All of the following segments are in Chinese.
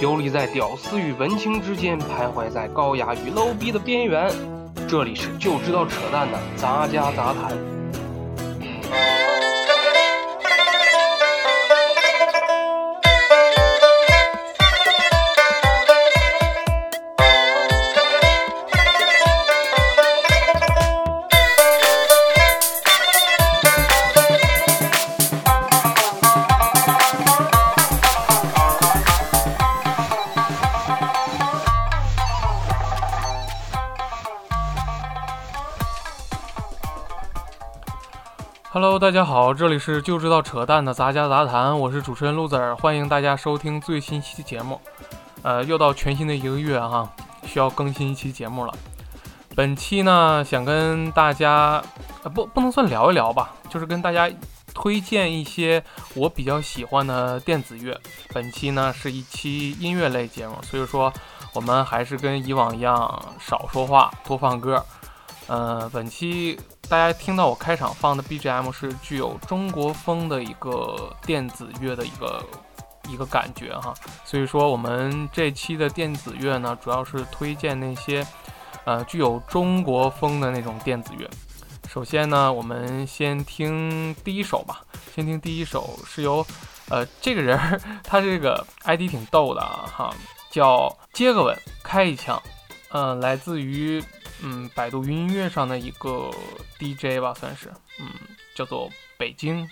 游离在屌丝与文青之间，徘徊在高雅与 low 逼的边缘。这里是就知道扯淡的杂家杂谈。Hello，大家好，这里是就知道扯淡的杂家杂谈，我是主持人陆子儿，欢迎大家收听最新一期节目。呃，又到全新的一个月哈，需要更新一期节目了。本期呢，想跟大家，呃，不，不能算聊一聊吧，就是跟大家推荐一些我比较喜欢的电子乐。本期呢是一期音乐类节目，所以说我们还是跟以往一样，少说话，多放歌。呃，本期大家听到我开场放的 BGM 是具有中国风的一个电子乐的一个一个感觉哈，所以说我们这期的电子乐呢，主要是推荐那些呃具有中国风的那种电子乐。首先呢，我们先听第一首吧，先听第一首是由呃这个人 他这个 ID 挺逗的啊哈，叫接个吻开一枪，嗯，来自于。嗯，百度云音乐上的一个 DJ 吧，算是，嗯，叫做北京。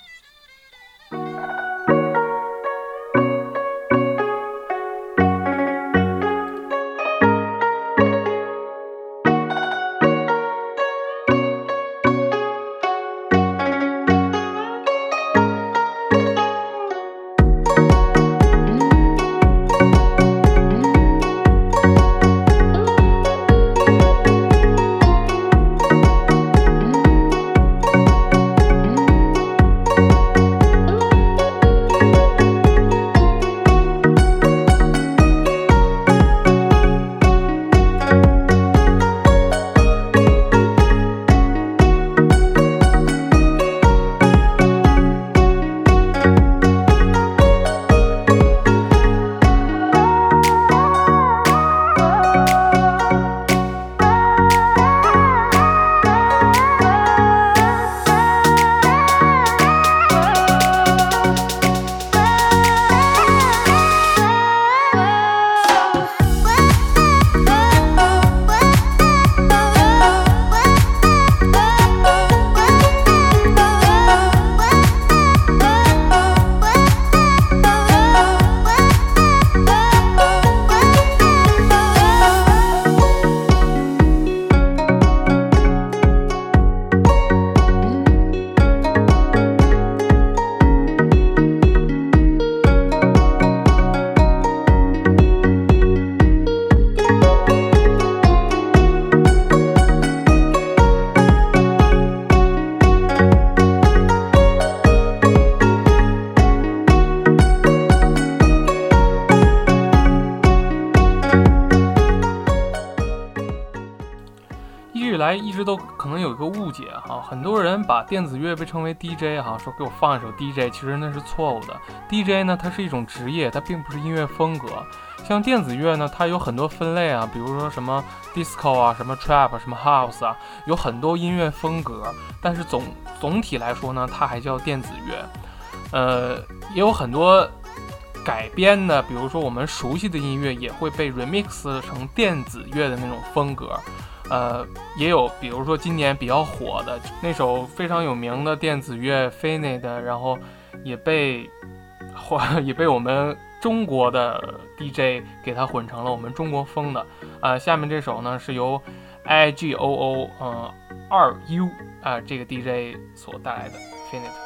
来一直都可能有一个误解哈，很多人把电子乐被称为 DJ 哈，说给我放一首 DJ，其实那是错误的。DJ 呢，它是一种职业，它并不是音乐风格。像电子乐呢，它有很多分类啊，比如说什么 disco 啊，什么 trap，什么 house 啊，有很多音乐风格。但是总总体来说呢，它还叫电子乐。呃，也有很多改编的，比如说我们熟悉的音乐也会被 remix 成电子乐的那种风格。呃，也有，比如说今年比较火的那首非常有名的电子乐《f i n i t 然后也被，也被我们中国的 DJ 给它混成了我们中国风的。呃，下面这首呢是由 I G O O 嗯二 U 啊这个 DJ 所带来的《finite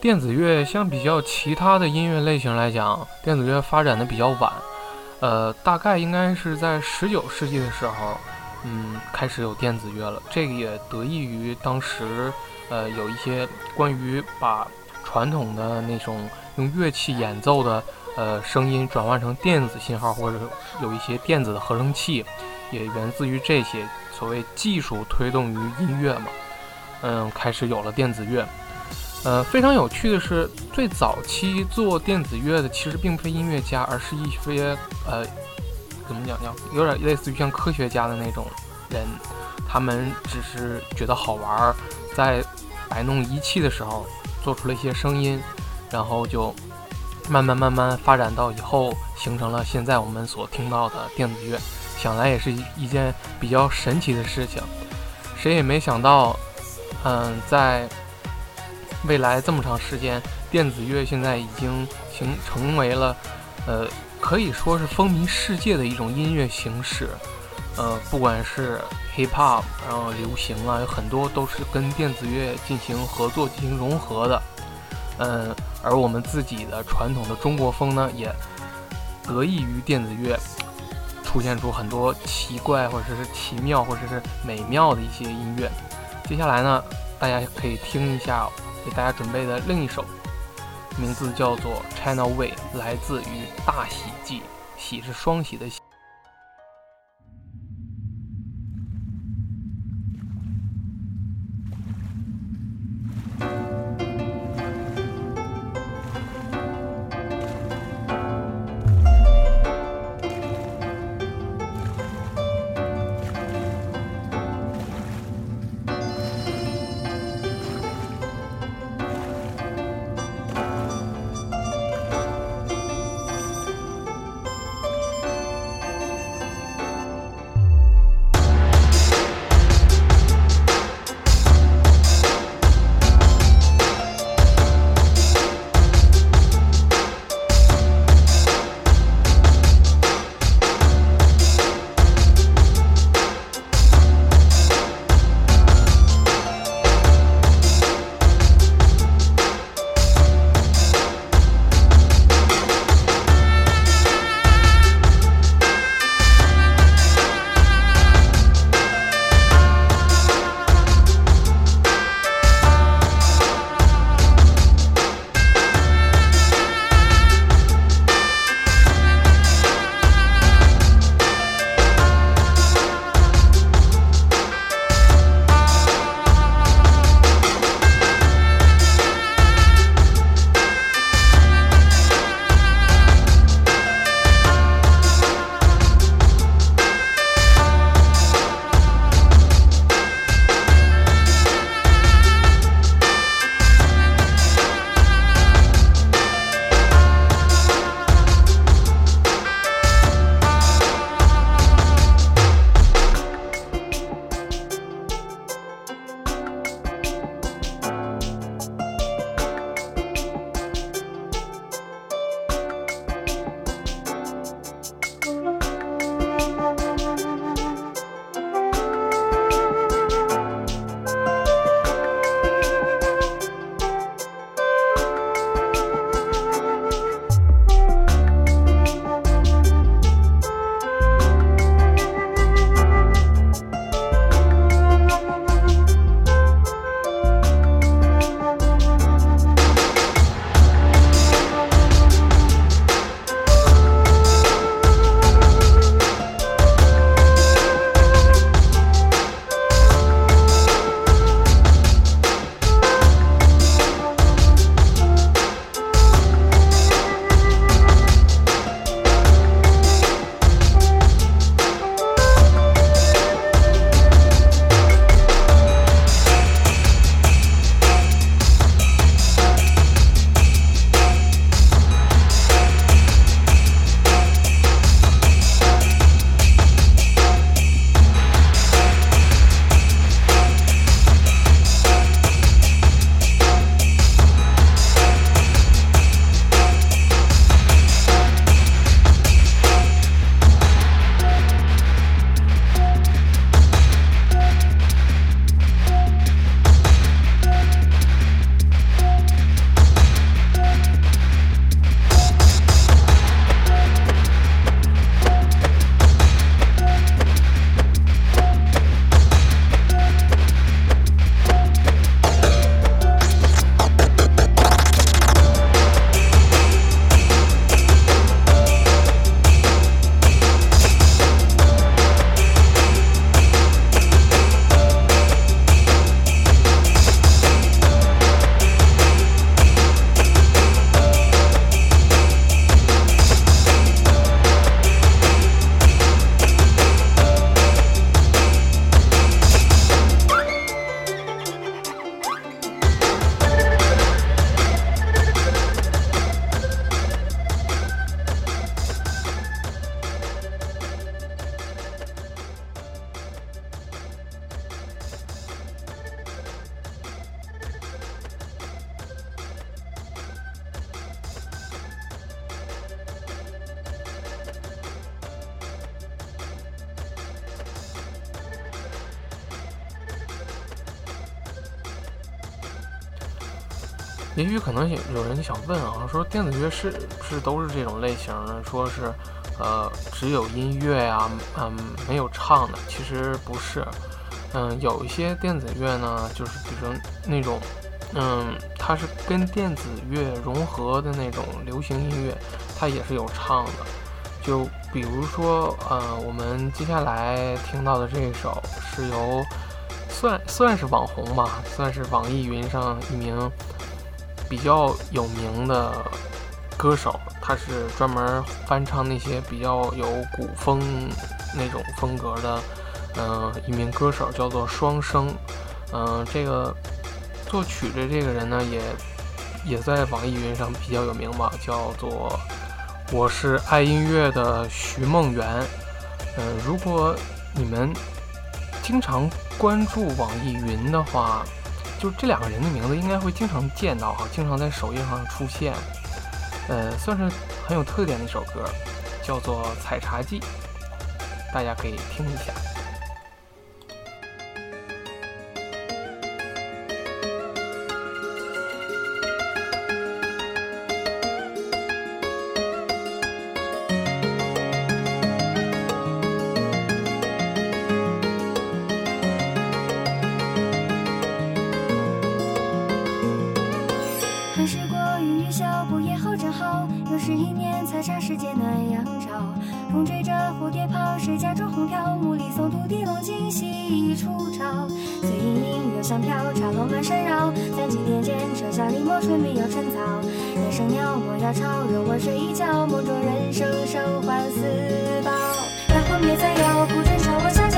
电子乐相比较其他的音乐类型来讲，电子乐发展的比较晚，呃，大概应该是在十九世纪的时候，嗯，开始有电子乐了。这个也得益于当时，呃，有一些关于把传统的那种用乐器演奏的，呃，声音转换成电子信号，或者有一些电子的合成器，也源自于这些所谓技术推动于音乐嘛，嗯，开始有了电子乐。呃，非常有趣的是，最早期做电子乐的其实并非音乐家，而是一些呃，怎么讲叫有点类似于像科学家的那种人，他们只是觉得好玩，在摆弄仪器的时候做出了一些声音，然后就慢慢慢慢发展到以后形成了现在我们所听到的电子乐。想来也是一件比较神奇的事情，谁也没想到，嗯，在未来这么长时间，电子乐现在已经形成为了，呃，可以说是风靡世界的一种音乐形式。呃，不管是 hip hop，然后流行啊，有很多都是跟电子乐进行合作、进行融合的。嗯，而我们自己的传统的中国风呢，也得益于电子乐，出现出很多奇怪或者是奇妙或者是美妙的一些音乐。接下来呢，大家可以听一下给大家准备的另一首，名字叫做《China Way》，来自于《大喜记》，喜是双喜的喜。也许可能有有人想问啊，说电子乐是是都是这种类型的，说是呃只有音乐呀，嗯没有唱的，其实不是，嗯有一些电子乐呢，就是比如那种，嗯它是跟电子乐融合的那种流行音乐，它也是有唱的，就比如说呃我们接下来听到的这一首是由算算是网红吧，算是网易云上一名。比较有名的歌手，他是专门翻唱那些比较有古风那种风格的，嗯，一名歌手叫做双生，嗯，这个作曲的这个人呢，也也在网易云上比较有名吧，叫做我是爱音乐的徐梦圆，嗯，如果你们经常关注网易云的话。就这两个人的名字应该会经常见到哈，经常在首页上出现，呃，算是很有特点的一首歌，叫做《采茶记》，大家可以听一下。是一年才差时间暖阳照。风吹着蝴蝶跑，谁家妆红飘？木里松土地龙，惊喜一出朝。醉盈盈，留香飘，茶楼满山绕。三更天间，车下临摹春眉又春草。人生鸟，莫要吵，若我睡一觉。梦中人生，生欢似宝。大花灭再摇，古筝敲，我想。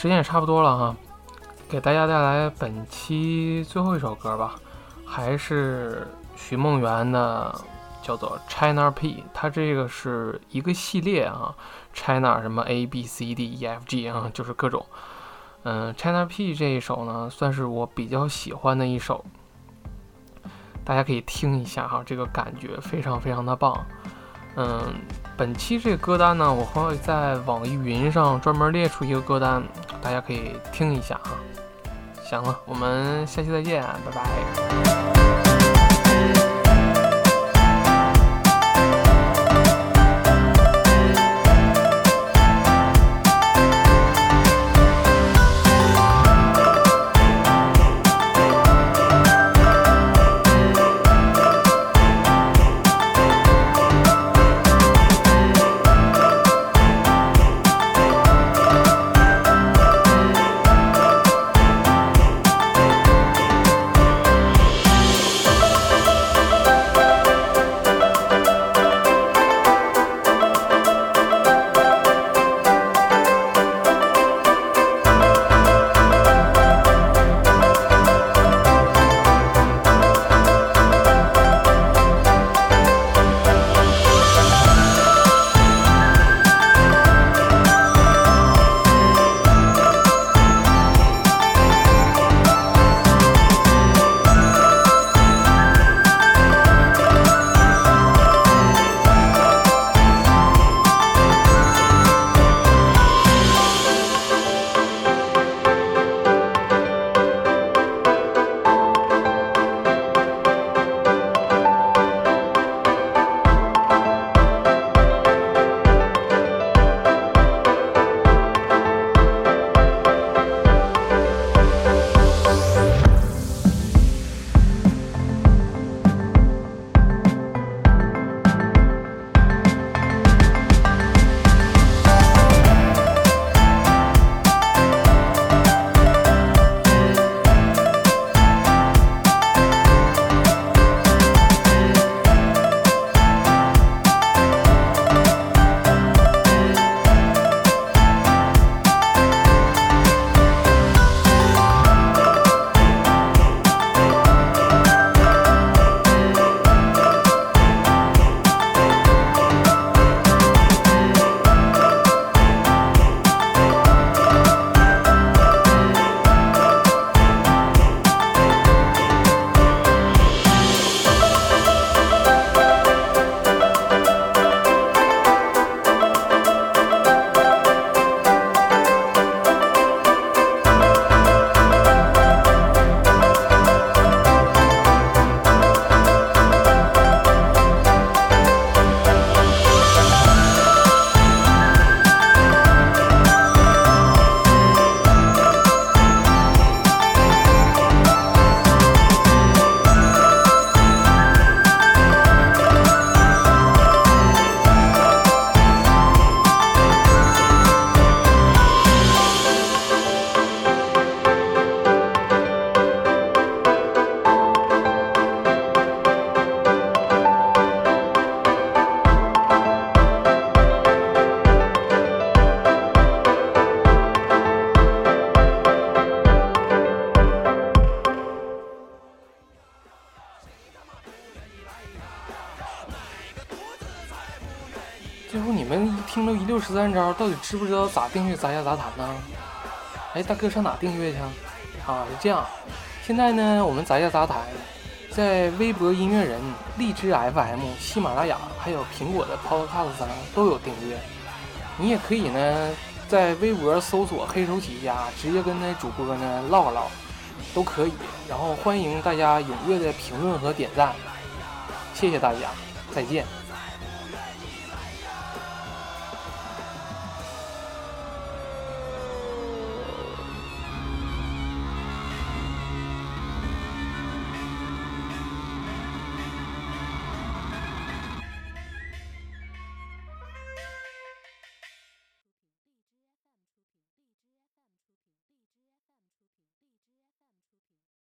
时间也差不多了哈，给大家带来本期最后一首歌吧，还是徐梦圆的，叫做 China P，它这个是一个系列啊，China 什么 A B C D E F G 啊，就是各种，嗯，China P 这一首呢，算是我比较喜欢的一首，大家可以听一下哈，这个感觉非常非常的棒。嗯，本期这个歌单呢，我会在网易云上专门列出一个歌单，大家可以听一下哈。行了，我们下期再见，拜拜。十三招，到底知不知道咋订阅杂家杂谈呢？哎，大哥上哪订阅去？啊，是这样。现在呢，我们杂家杂谈在微博音乐人、荔枝 FM、喜马拉雅，还有苹果的 Podcast 上都有订阅。你也可以呢，在微博搜索“黑手起家”，直接跟那主播呢唠个唠，都可以。然后欢迎大家踊跃的评论和点赞，谢谢大家，再见。